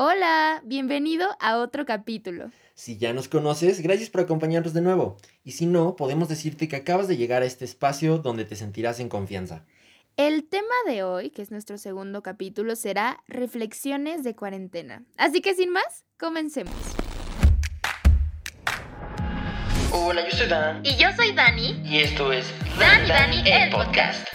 Hola, bienvenido a otro capítulo. Si ya nos conoces, gracias por acompañarnos de nuevo. Y si no, podemos decirte que acabas de llegar a este espacio donde te sentirás en confianza. El tema de hoy, que es nuestro segundo capítulo, será reflexiones de cuarentena. Así que sin más, comencemos. Hola, yo soy Dan. Y yo soy Dani. Y esto es Dan y Dani, el podcast.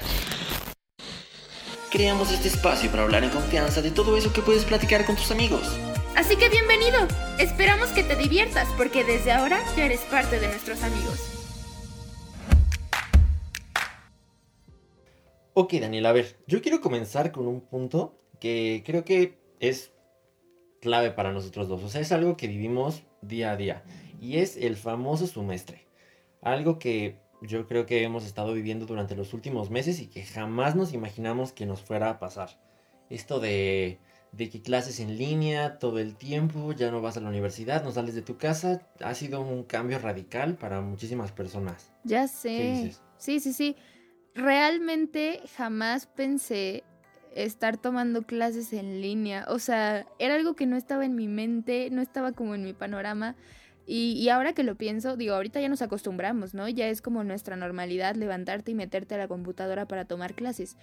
Creamos este espacio para hablar en confianza de todo eso que puedes platicar con tus amigos. Así que bienvenido. Esperamos que te diviertas porque desde ahora ya eres parte de nuestros amigos. Ok, Daniel, a ver, yo quiero comenzar con un punto que creo que es clave para nosotros dos. O sea, es algo que vivimos día a día. Y es el famoso semestre. Algo que yo creo que hemos estado viviendo durante los últimos meses y que jamás nos imaginamos que nos fuera a pasar. Esto de, de que clases en línea todo el tiempo, ya no vas a la universidad, no sales de tu casa, ha sido un cambio radical para muchísimas personas. Ya sé. Sí, sí, sí. Realmente jamás pensé estar tomando clases en línea. O sea, era algo que no estaba en mi mente, no estaba como en mi panorama. Y, ahora que lo pienso, digo, ahorita ya nos acostumbramos, ¿no? Ya es como nuestra normalidad levantarte y meterte a la computadora para tomar clases.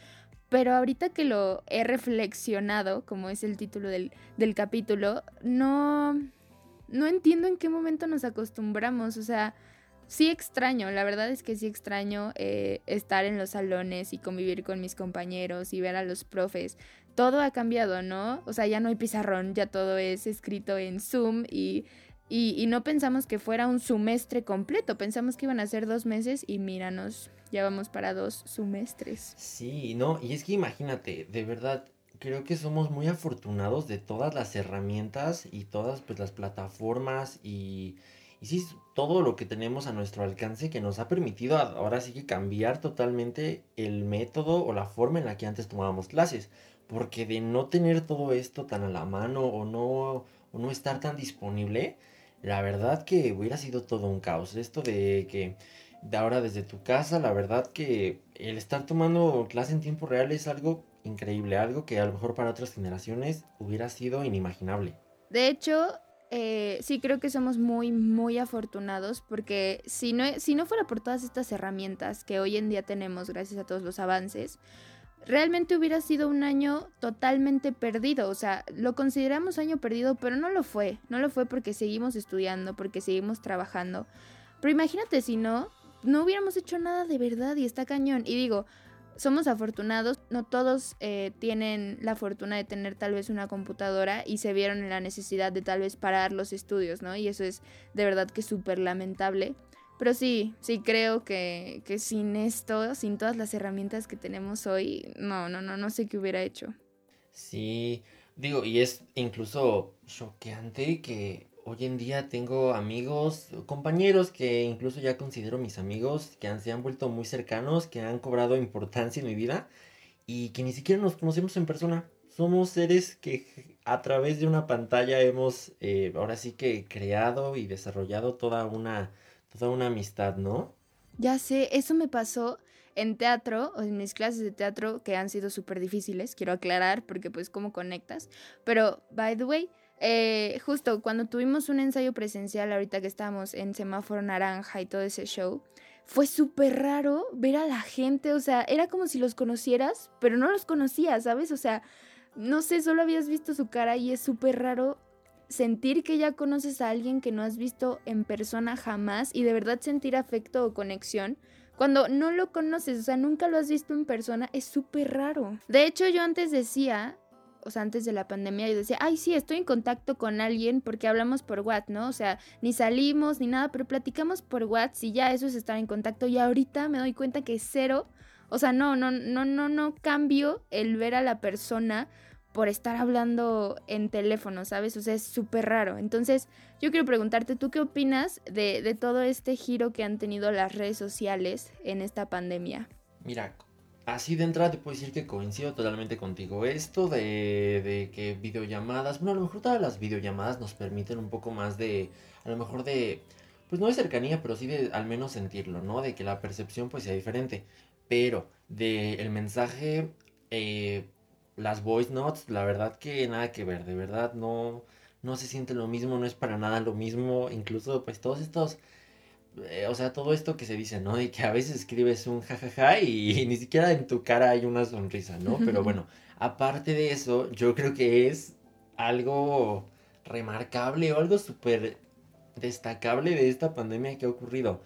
Pero ahorita que lo he reflexionado, como es el título del, del capítulo, no, no entiendo en qué momento nos acostumbramos. O sea, sí extraño, la verdad es que sí extraño eh, estar en los salones y convivir con mis compañeros y ver a los profes. Todo ha cambiado, ¿no? O sea, ya no hay pizarrón, ya todo es escrito en Zoom y y, no pensamos que fuera un semestre completo, pensamos que iban a ser dos meses y míranos, ya vamos para dos semestres. Sí, no, y es que imagínate, de verdad, creo que somos muy afortunados de todas las herramientas y todas pues las plataformas y, y sí, todo lo que tenemos a nuestro alcance que nos ha permitido ahora sí que cambiar totalmente el método o la forma en la que antes tomábamos clases. Porque de no tener todo esto tan a la mano o no, o no estar tan disponible, la verdad que hubiera sido todo un caos. Esto de que de ahora desde tu casa, la verdad que el estar tomando clase en tiempo real es algo increíble, algo que a lo mejor para otras generaciones hubiera sido inimaginable. De hecho, eh, sí creo que somos muy, muy afortunados porque si no, si no fuera por todas estas herramientas que hoy en día tenemos gracias a todos los avances, realmente hubiera sido un año totalmente perdido. O sea, lo consideramos año perdido, pero no lo fue. No lo fue porque seguimos estudiando, porque seguimos trabajando. Pero imagínate si no, no hubiéramos hecho nada de verdad y está cañón. Y digo, somos afortunados, no todos eh, tienen la fortuna de tener tal vez una computadora y se vieron en la necesidad de tal vez parar los estudios, ¿no? Y eso es de verdad que súper lamentable. Pero sí, sí creo que, que sin esto, sin todas las herramientas que tenemos hoy, no, no, no, no sé qué hubiera hecho. Sí, digo, y es incluso choqueante que hoy en día tengo amigos, compañeros que incluso ya considero mis amigos, que se han vuelto muy cercanos, que han cobrado importancia en mi vida y que ni siquiera nos conocemos en persona. Somos seres que a través de una pantalla hemos eh, ahora sí que creado y desarrollado toda una toda una amistad, ¿no? Ya sé, eso me pasó en teatro, o en mis clases de teatro que han sido súper difíciles, quiero aclarar, porque pues cómo conectas. Pero, by the way, eh, justo cuando tuvimos un ensayo presencial, ahorita que estábamos en semáforo naranja y todo ese show, fue súper raro ver a la gente, o sea, era como si los conocieras, pero no los conocías, ¿sabes? O sea, no sé, solo habías visto su cara y es súper raro sentir que ya conoces a alguien que no has visto en persona jamás y de verdad sentir afecto o conexión. Cuando no lo conoces, o sea, nunca lo has visto en persona, es súper raro. De hecho, yo antes decía, o sea, antes de la pandemia, yo decía, ay, sí, estoy en contacto con alguien porque hablamos por WhatsApp, ¿no? O sea, ni salimos ni nada, pero platicamos por WhatsApp y ya eso es estar en contacto. Y ahorita me doy cuenta que cero. O sea, no, no, no, no, no cambio el ver a la persona por estar hablando en teléfono, ¿sabes? O sea, es súper raro. Entonces, yo quiero preguntarte, ¿tú qué opinas de, todo este giro que han tenido las redes sociales en esta pandemia? Mira, así de entrada te puedo decir que coincido totalmente contigo. Esto de, de que videollamadas, bueno, a lo mejor todas las videollamadas nos permiten un poco más de, a lo mejor de, pues no de cercanía, pero sí de al menos sentirlo, ¿no? De que la percepción pues sea diferente. Pero de el mensaje... Eh, las voice notes, la verdad que nada que ver, de verdad no, no se siente lo mismo, no es para nada lo mismo, incluso pues todos estos, eh, o sea, todo esto que se dice, ¿no? De que a veces escribes un jajaja y, ni siquiera en tu cara hay una sonrisa, ¿no? Pero bueno, aparte de eso, yo creo que es algo remarcable o algo súper destacable de esta pandemia que ha ocurrido.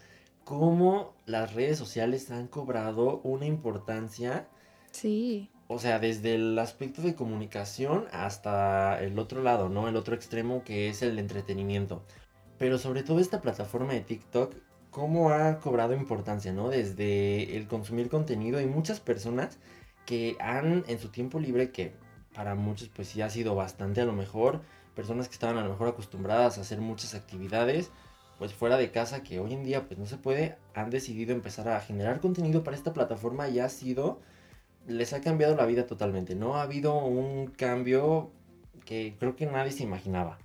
Cómo las redes sociales han cobrado una importancia. Sí. O sea, desde el aspecto de comunicación hasta el otro lado, ¿no? El otro extremo que es el entretenimiento. Pero sobre todo esta plataforma de TikTok, cómo ha cobrado importancia, ¿no? Desde el consumir contenido y muchas personas que han en su tiempo libre, que para muchos pues sí ha sido bastante a lo mejor, personas que estaban a lo mejor acostumbradas a hacer muchas actividades, pues fuera de casa que hoy en día pues no se puede, han decidido empezar a generar contenido para esta plataforma y ha sido, les ha cambiado la vida totalmente, ¿no? Ha habido un cambio que creo que nadie se imaginaba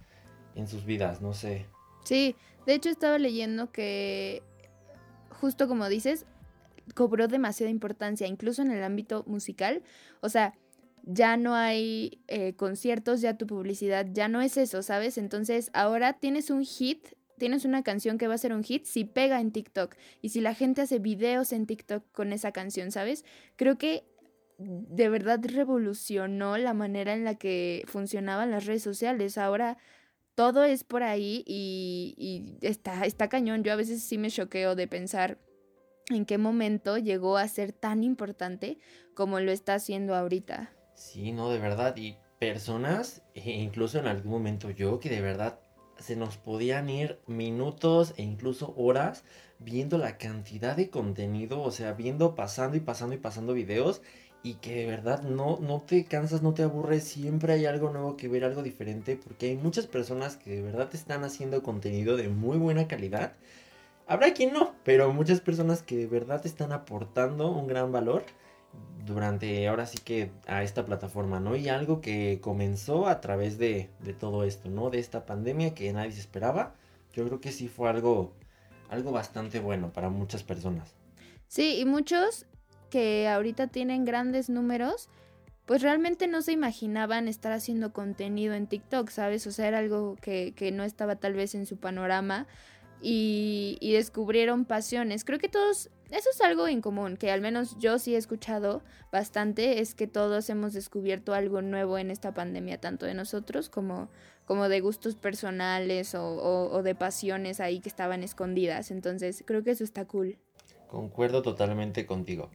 en sus vidas, no sé. Sí, de hecho estaba leyendo que justo como dices, cobró demasiada importancia, incluso en el ámbito musical, o sea, ya no hay eh, conciertos, ya tu publicidad ya no es eso, ¿sabes? Entonces ahora tienes un hit, tienes una canción que va a ser un hit si pega en TikTok y si la gente hace videos en TikTok con esa canción, ¿sabes? Creo que de verdad revolucionó la manera en la que funcionaban las redes sociales. Ahora todo es por ahí y, y está, está cañón. Yo a veces sí me choqueo de pensar en qué momento llegó a ser tan importante como lo está haciendo ahorita. Sí, no, de verdad. Y personas, e incluso en algún momento yo, que de verdad se nos podían ir minutos e incluso horas viendo la cantidad de contenido, o sea, viendo, pasando y pasando y pasando videos y que de verdad no, no te cansas, no te aburres, siempre hay algo nuevo que ver, algo diferente, porque hay muchas personas que de verdad están haciendo contenido de muy buena calidad. Habrá quien no, pero muchas personas que de verdad están aportando un gran valor durante ahora sí que a esta plataforma, ¿no? Y algo que comenzó a través de, de, todo esto, ¿no? De esta pandemia que nadie se esperaba. Yo creo que sí fue algo, algo bastante bueno para muchas personas. Sí, y muchos que ahorita tienen grandes números, pues realmente no se imaginaban estar haciendo contenido en TikTok, ¿sabes? O sea, era algo que, que no estaba tal vez en su panorama y, y descubrieron pasiones. Creo que todos eso es algo en común, que al menos yo sí he escuchado bastante, es que todos hemos descubierto algo nuevo en esta pandemia, tanto de nosotros como, como de gustos personales o, o, de pasiones ahí que estaban escondidas. Entonces, creo que eso está cool. Concuerdo totalmente contigo.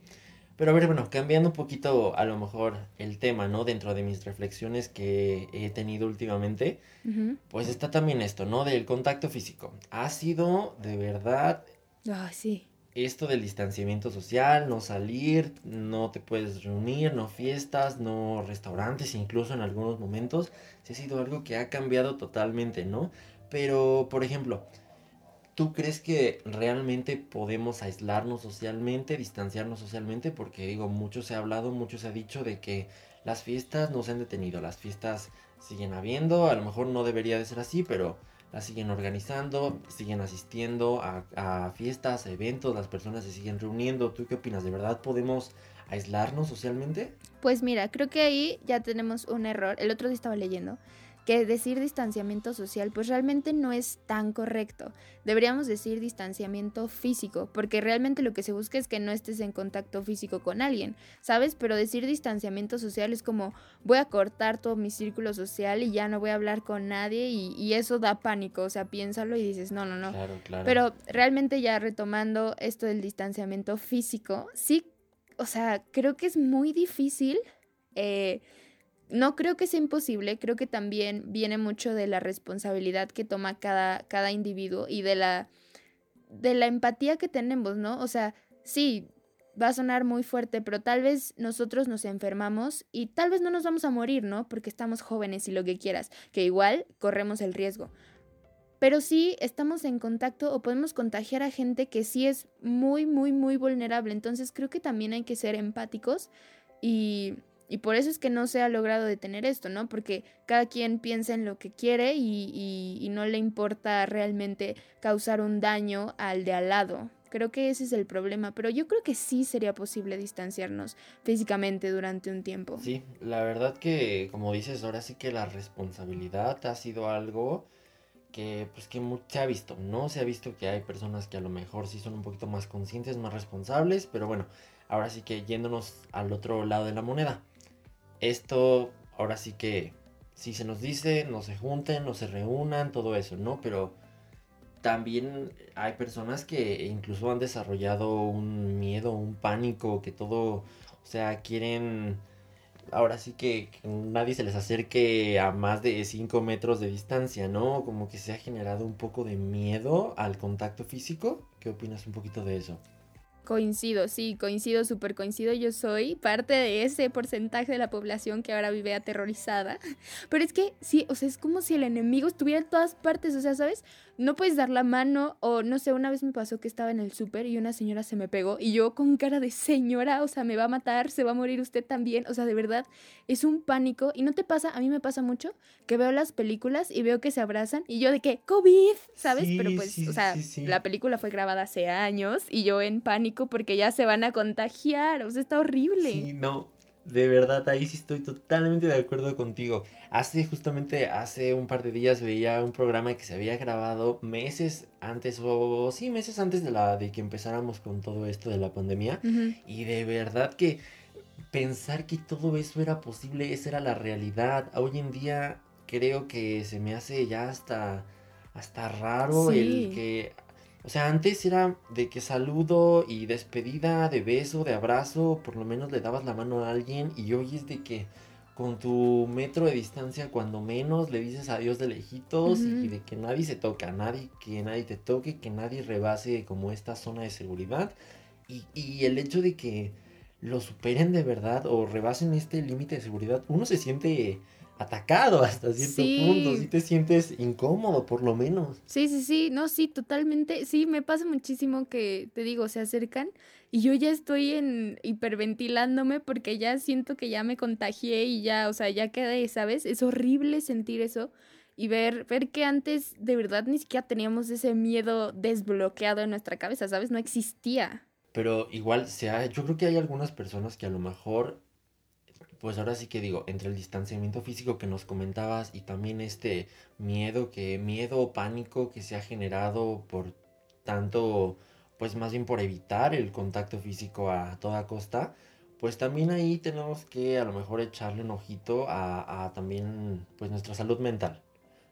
Pero a ver, bueno, cambiando un poquito a lo mejor el tema, ¿no? Dentro de mis reflexiones que he tenido últimamente, uh -huh. pues está también esto, ¿no? Del contacto físico. Ha sido de verdad... Ah, sí esto del distanciamiento social, no salir, no te puedes reunir, no fiestas, no restaurantes, incluso en algunos momentos, sí ha sido algo que ha cambiado totalmente, ¿no? Pero, por ejemplo, ¿tú crees que realmente podemos aislarnos socialmente, distanciarnos socialmente? Porque digo, mucho se ha hablado, mucho se ha dicho de que las fiestas no se han detenido, las fiestas siguen habiendo, a lo mejor no debería de ser así, pero la siguen organizando, siguen asistiendo a, a, fiestas, a eventos, las personas se siguen reuniendo. ¿Tú qué opinas? ¿De verdad podemos aislarnos socialmente? Pues mira, creo que ahí ya tenemos un error. El otro día estaba leyendo que decir distanciamiento social pues realmente no es tan correcto. Deberíamos decir distanciamiento físico, porque realmente lo que se busca es que no estés en contacto físico con alguien, ¿sabes? Pero decir distanciamiento social es como voy a cortar todo mi círculo social y ya no voy a hablar con nadie y, y eso da pánico, o sea, piénsalo y dices, no, no, no. Claro, claro. Pero realmente ya retomando esto del distanciamiento físico, sí, o sea, creo que es muy difícil. Eh, no creo que sea imposible, creo que también viene mucho de la responsabilidad que toma cada, cada individuo y de la, de la empatía que tenemos, ¿no? O sea, sí, va a sonar muy fuerte, pero tal vez nosotros nos enfermamos y tal vez no nos vamos a morir, ¿no? Porque estamos jóvenes y lo que quieras, que igual corremos el riesgo. Pero sí estamos en contacto o podemos contagiar a gente que sí es muy, muy, muy vulnerable. Entonces creo que también hay que ser empáticos y y por eso es que no se ha logrado detener esto, ¿no? Porque cada quien piensa en lo que quiere y, y, y, no le importa realmente causar un daño al de al lado. Creo que ese es el problema, pero yo creo que sí sería posible distanciarnos físicamente durante un tiempo. Sí, la verdad que, como dices, ahora sí que la responsabilidad ha sido algo que pues que se ha visto, ¿no? Se ha visto que hay personas que a lo mejor sí son un poquito más conscientes, más responsables, pero bueno, ahora sí que yéndonos al otro lado de la moneda. Esto, ahora sí que si se nos dice, no se junten, no se reúnan, todo eso, ¿no? Pero también hay personas que incluso han desarrollado un miedo, un pánico, que todo, o sea, quieren ahora sí que, nadie se les acerque a más de 5 metros de distancia, ¿no? Como que se ha generado un poco de miedo al contacto físico. ¿Qué opinas un poquito de eso? Coincido, sí, coincido, súper coincido. Yo soy parte de ese porcentaje de la población que ahora vive aterrorizada. Pero es que, sí, o sea, es como si el enemigo estuviera en todas partes, o sea, ¿sabes? No puedes dar la mano o no sé, una vez me pasó que estaba en el súper y una señora se me pegó y yo con cara de señora, o sea, me va a matar, se va a morir usted también. O sea, de verdad, es un pánico y no te pasa, a mí me pasa mucho que veo las películas y veo que se abrazan y yo de que, COVID, ¿sabes? Pero pues, o sea, la película fue grabada hace años y yo en pánico porque ya se van a contagiar. O sea, está horrible. Sí, no. De verdad, ahí sí estoy totalmente de acuerdo contigo. Hace justamente, hace un par de días veía un programa que se había grabado meses antes, o sí, meses antes de, la, de que empezáramos con todo esto de la pandemia. Y de verdad que pensar que todo eso era posible, esa era la realidad. Hoy en día creo que se me hace ya hasta, hasta raro el que o sea, antes era de que saludo y despedida, de beso, de abrazo, por lo menos le dabas la mano a alguien y hoy es de que con tu metro de distancia, cuando menos le dices adiós de lejitos y de que nadie se toca, nadie, que nadie te toque, que nadie rebase como esta zona de seguridad. Y, y el hecho de que lo superen de verdad o rebasen este límite de seguridad, uno se siente atacado hasta cierto punto, si te sientes incómodo por lo menos. Sí, sí, sí, no, sí, totalmente, sí, me pasa muchísimo que, te digo, se acercan y yo ya estoy en hiperventilándome porque ya siento que ya me contagié y ya, o sea, ya quedé, ¿sabes? Es horrible sentir eso y ver, ver que antes de verdad ni siquiera teníamos ese miedo desbloqueado en nuestra cabeza, ¿sabes? No existía. Pero igual, sea, yo creo que hay algunas personas que a lo mejor pues ahora sí que digo, entre el distanciamiento físico que nos comentabas y también este miedo que, miedo o pánico que se ha generado por tanto, pues más bien por evitar el contacto físico a toda costa, pues también ahí tenemos que a lo mejor echarle un ojito a, también pues nuestra salud mental,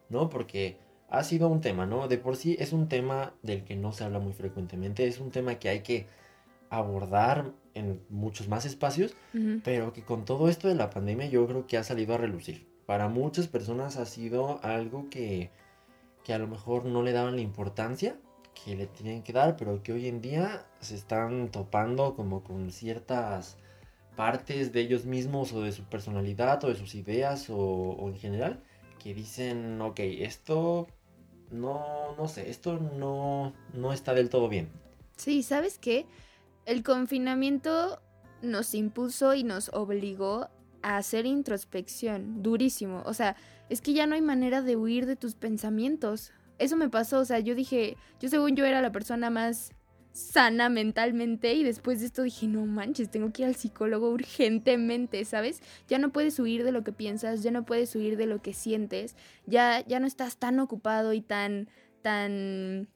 ¿no? Porque ha sido un tema, ¿no? De por sí es un tema del que no se habla muy frecuentemente, es un tema que hay que abordar en muchos más espacios, pero que con todo esto de la pandemia yo creo que ha salido a relucir. Para muchas personas ha sido algo que, que a lo mejor no le daban la importancia que le tenían que dar, pero que hoy en día se están topando como con ciertas partes de ellos mismos o de su personalidad o de sus ideas o, o en general que dicen, ok, esto no, no sé, esto no, no está del todo bien. Sí, ¿sabes qué? El confinamiento nos impuso y nos obligó a hacer introspección, durísimo. O sea, es que ya no hay manera de huir de tus pensamientos. Eso me pasó, o sea, yo dije, yo según yo era la persona más sana mentalmente y después de esto dije, no manches, tengo que ir al psicólogo urgentemente, ¿sabes? Ya no puedes huir de lo que piensas, ya no puedes huir de lo que sientes, ya, ya no estás tan ocupado y tan, tan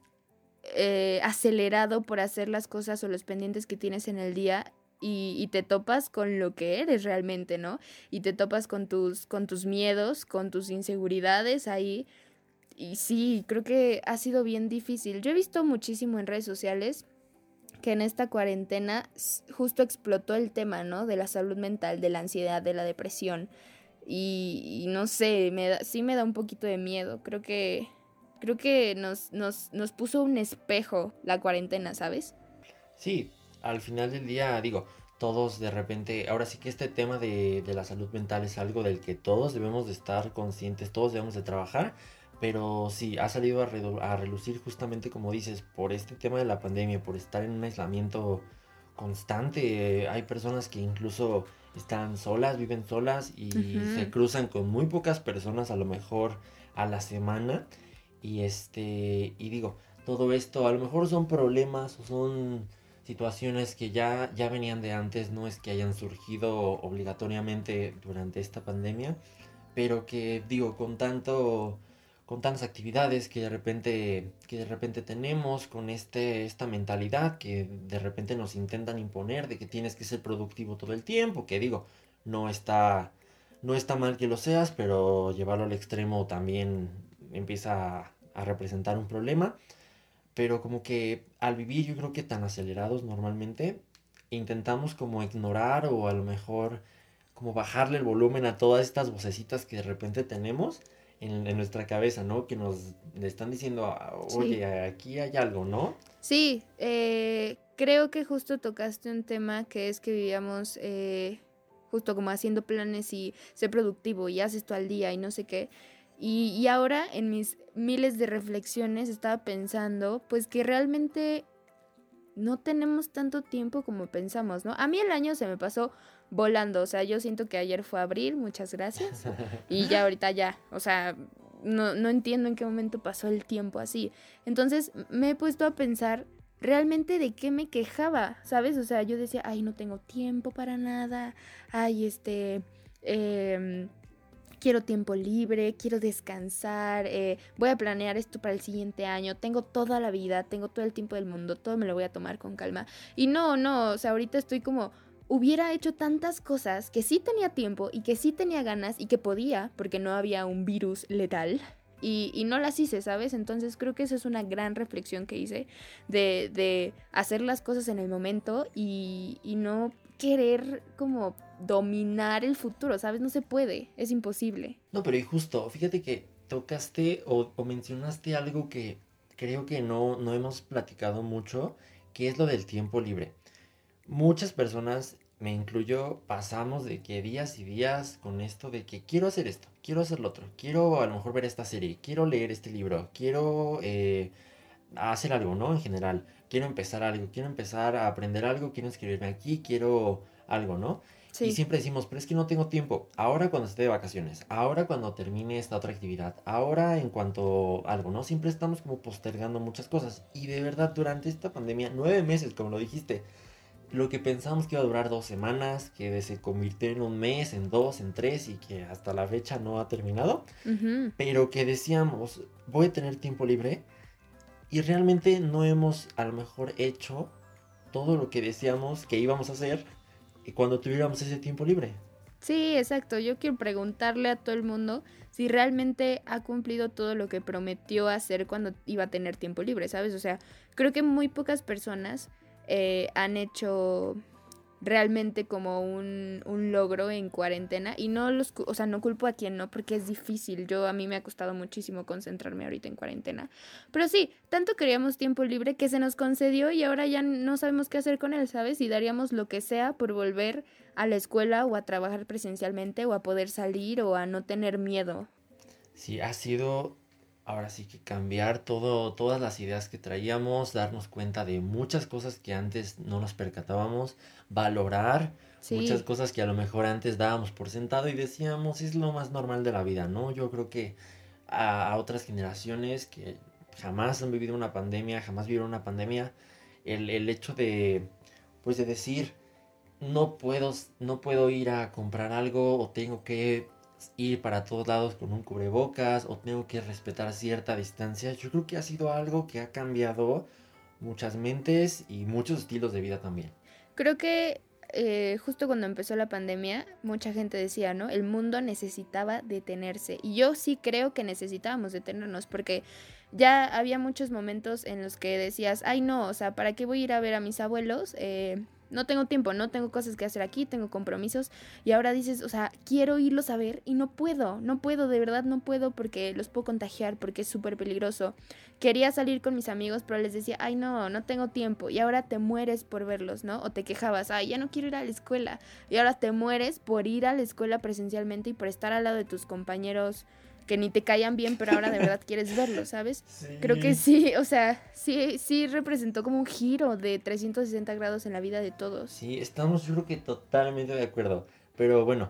eh, acelerado por hacer las cosas o los pendientes que tienes en el día y, te topas con lo que eres realmente, ¿no? Y te topas con tus, con tus miedos, con tus inseguridades ahí. Y sí, creo que ha sido bien difícil. Yo he visto muchísimo en redes sociales que en esta cuarentena justo explotó el tema, ¿no? De la salud mental, de la ansiedad, de la depresión. Y, y no sé, me da, sí me da un poquito de miedo. Creo que creo que nos, nos, nos puso un espejo la cuarentena, ¿sabes? Sí, al final del día, digo, todos de repente, ahora sí que este tema de, de, la salud mental es algo del que todos debemos de estar conscientes, todos debemos de trabajar, pero sí, ha salido a, a relucir justamente como dices, por este tema de la pandemia, por estar en un aislamiento constante, hay personas que incluso están solas, viven solas y se cruzan con muy pocas personas a lo mejor a la semana y este, y digo, todo esto. A lo mejor son problemas o son situaciones que ya, ya venían de antes, no es que hayan surgido obligatoriamente durante esta pandemia, pero que digo, con tanto con tantas actividades que de repente que de repente tenemos con este esta mentalidad que de repente nos intentan imponer de que tienes que ser productivo todo el tiempo, que digo, no está no está mal que lo seas, pero llevarlo al extremo también empieza a, a representar un problema pero como que al vivir yo creo que tan acelerados normalmente, intentamos como ignorar o a lo mejor como bajarle el volumen a todas estas vocecitas que de repente tenemos en, nuestra cabeza, ¿no? Que nos están diciendo, ah, oye, aquí hay algo, ¿no? Sí, eh, creo que justo tocaste un tema que es que vivíamos eh, justo como haciendo planes y ser productivo y haces esto al día y no sé qué. Y, ahora en mis miles de reflexiones estaba pensando, pues que realmente no tenemos tanto tiempo como pensamos, ¿no? A mí el año se me pasó volando, o sea, yo siento que ayer fue abril, muchas gracias, y ya ahorita ya, o sea, no, no entiendo en qué momento pasó el tiempo así. Entonces me he puesto a pensar realmente de qué me quejaba, ¿sabes? O sea, yo decía, ay, no tengo tiempo para nada, ay, este... Eh, quiero tiempo libre, quiero descansar, eh, voy a planear esto para el siguiente año, tengo toda la vida, tengo todo el tiempo del mundo, todo me lo voy a tomar con calma. Y no, no, o sea, ahorita estoy como, hubiera hecho tantas cosas que sí tenía tiempo y que sí tenía ganas y que podía, porque no había un virus letal. Y, y, no las hice, ¿sabes? Entonces creo que esa es una gran reflexión que hice de, de hacer las cosas en el momento y, y no querer como dominar el futuro, ¿sabes? No se puede, es imposible. No, pero y justo, fíjate que tocaste o, mencionaste algo que creo que no, no hemos platicado mucho, que es lo del tiempo libre. Muchas personas, me incluyo, pasamos de que días y días con esto de que quiero hacer esto, quiero hacer lo otro, quiero a lo mejor ver esta serie, quiero leer este libro, quiero eh, hacer algo, ¿no? En general, quiero empezar algo, quiero empezar a aprender algo, quiero inscribirme aquí, quiero algo, ¿no? Y siempre decimos, pero es que no tengo tiempo. Ahora cuando esté de vacaciones, ahora cuando termine esta otra actividad, ahora en cuanto algo, ¿no? Siempre estamos como postergando muchas cosas. Y de verdad, durante esta pandemia, nueve meses, como lo dijiste, lo que pensamos que iba a durar dos semanas, que se convirtió en un mes, en dos, en tres y que hasta la fecha no ha terminado, pero que decíamos, voy a tener tiempo libre y realmente no hemos a lo mejor hecho todo lo que decíamos que íbamos a hacer cuando tuviéramos ese tiempo libre. Sí, exacto. Yo quiero preguntarle a todo el mundo si realmente ha cumplido todo lo que prometió hacer cuando iba a tener tiempo libre, ¿sabes? O sea, creo que muy pocas personas eh, han hecho realmente como un, un, logro en cuarentena y no los, o sea, no culpo a quien no porque es difícil. Yo a mí me ha costado muchísimo concentrarme ahorita en cuarentena. Pero sí, tanto queríamos tiempo libre que se nos concedió y ahora ya no sabemos qué hacer con él, ¿sabes? Y daríamos lo que sea por volver a la escuela o a trabajar presencialmente o a poder salir o a no tener miedo. Sí, ha sido ahora sí que cambiar todo, todas las ideas que traíamos, darnos cuenta de muchas cosas que antes no nos percatábamos, valorar muchas cosas que a lo mejor antes dábamos por sentado y decíamos es lo más normal de la vida, ¿no? Yo creo que a, otras generaciones que jamás han vivido una pandemia, jamás vivieron una pandemia, el, el hecho de, pues de decir, no puedo, no puedo ir a comprar algo o tengo que ir para todos lados con un cubrebocas o tengo que respetar cierta distancia. Yo creo que ha sido algo que ha cambiado muchas mentes y muchos estilos de vida también. Creo que eh, justo cuando empezó la pandemia, mucha gente decía, ¿no? El mundo necesitaba detenerse. Y yo sí creo que necesitábamos detenernos porque ya había muchos momentos en los que decías, ay no, o sea, ¿para qué voy a ir a ver a mis abuelos? Eh, no tengo tiempo, no tengo cosas que hacer aquí, tengo compromisos y ahora dices, o sea, quiero irlos a ver y no puedo, no puedo, de verdad no puedo porque los puedo contagiar, porque es súper peligroso. Quería salir con mis amigos, pero les decía, ay no, no tengo tiempo y ahora te mueres por verlos, ¿no? O te quejabas, ay, ya no quiero ir a la escuela y ahora te mueres por ir a la escuela presencialmente y por estar al lado de tus compañeros que ni te callan bien, pero ahora de verdad quieres verlo, ¿sabes? Creo que sí, o sea, sí, sí representó como un giro de 360 grados en la vida de todos. Sí, estamos yo creo que totalmente de acuerdo. Pero bueno,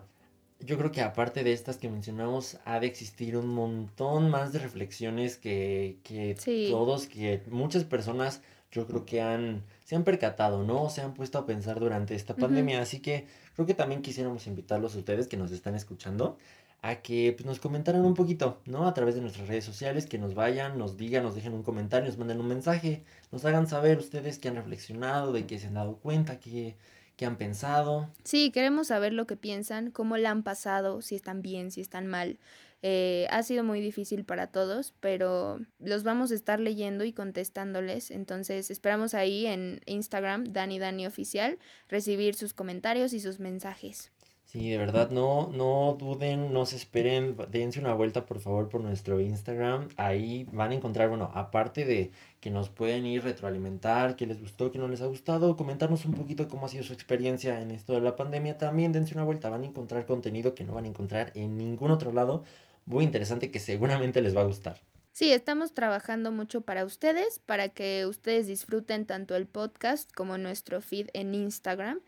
yo creo que aparte de estas que mencionamos, ha de existir un montón más de reflexiones que, que Sí. todos, que muchas personas yo creo que han, se han percatado, ¿no? Se han puesto a pensar durante esta pandemia. Así que creo que también quisiéramos invitarlos a ustedes que nos están escuchando a que pues, nos comentaran un poquito, ¿no? A través de nuestras redes sociales, que nos vayan, nos digan, nos dejen un comentario, nos manden un mensaje, nos hagan saber ustedes qué han reflexionado, de qué se han dado cuenta, qué, qué han pensado. Sí, queremos saber lo que piensan, cómo la han pasado, si están bien, si están mal. Eh, ha sido muy difícil para todos, pero los vamos a estar leyendo y contestándoles. Entonces esperamos ahí en Instagram, Dani Dani Oficial, recibir sus comentarios y sus mensajes. Sí, de verdad, no, no duden, no se esperen, dense una vuelta por favor por nuestro Instagram. Ahí van a encontrar, bueno, aparte de que nos pueden ir retroalimentar, qué les gustó, qué no les ha gustado, comentarnos un poquito cómo ha sido su experiencia en esto de la pandemia. También dense una vuelta, van a encontrar contenido que no van a encontrar en ningún otro lado. Muy interesante que seguramente les va a gustar. Sí, estamos trabajando mucho para ustedes, para que ustedes disfruten tanto el podcast como nuestro feed en Instagram.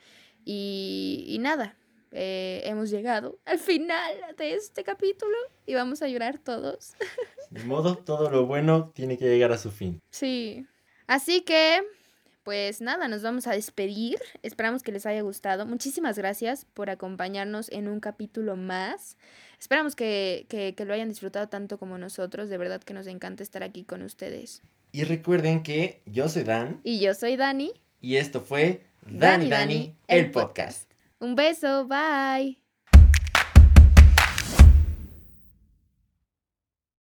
Y, y nada, eh, hemos llegado al final de este capítulo y vamos a llorar todos. De modo, todo lo bueno tiene que llegar a su fin. Sí. Así que, pues nada, nos vamos a despedir. Esperamos que les haya gustado. Muchísimas gracias por acompañarnos en un capítulo más. Esperamos que, que, que lo hayan disfrutado tanto como nosotros. De verdad que nos encanta estar aquí con ustedes. Y recuerden que yo soy Dan Y yo soy Dani. y esto fue Dani Dani, el podcast. Un beso, bye.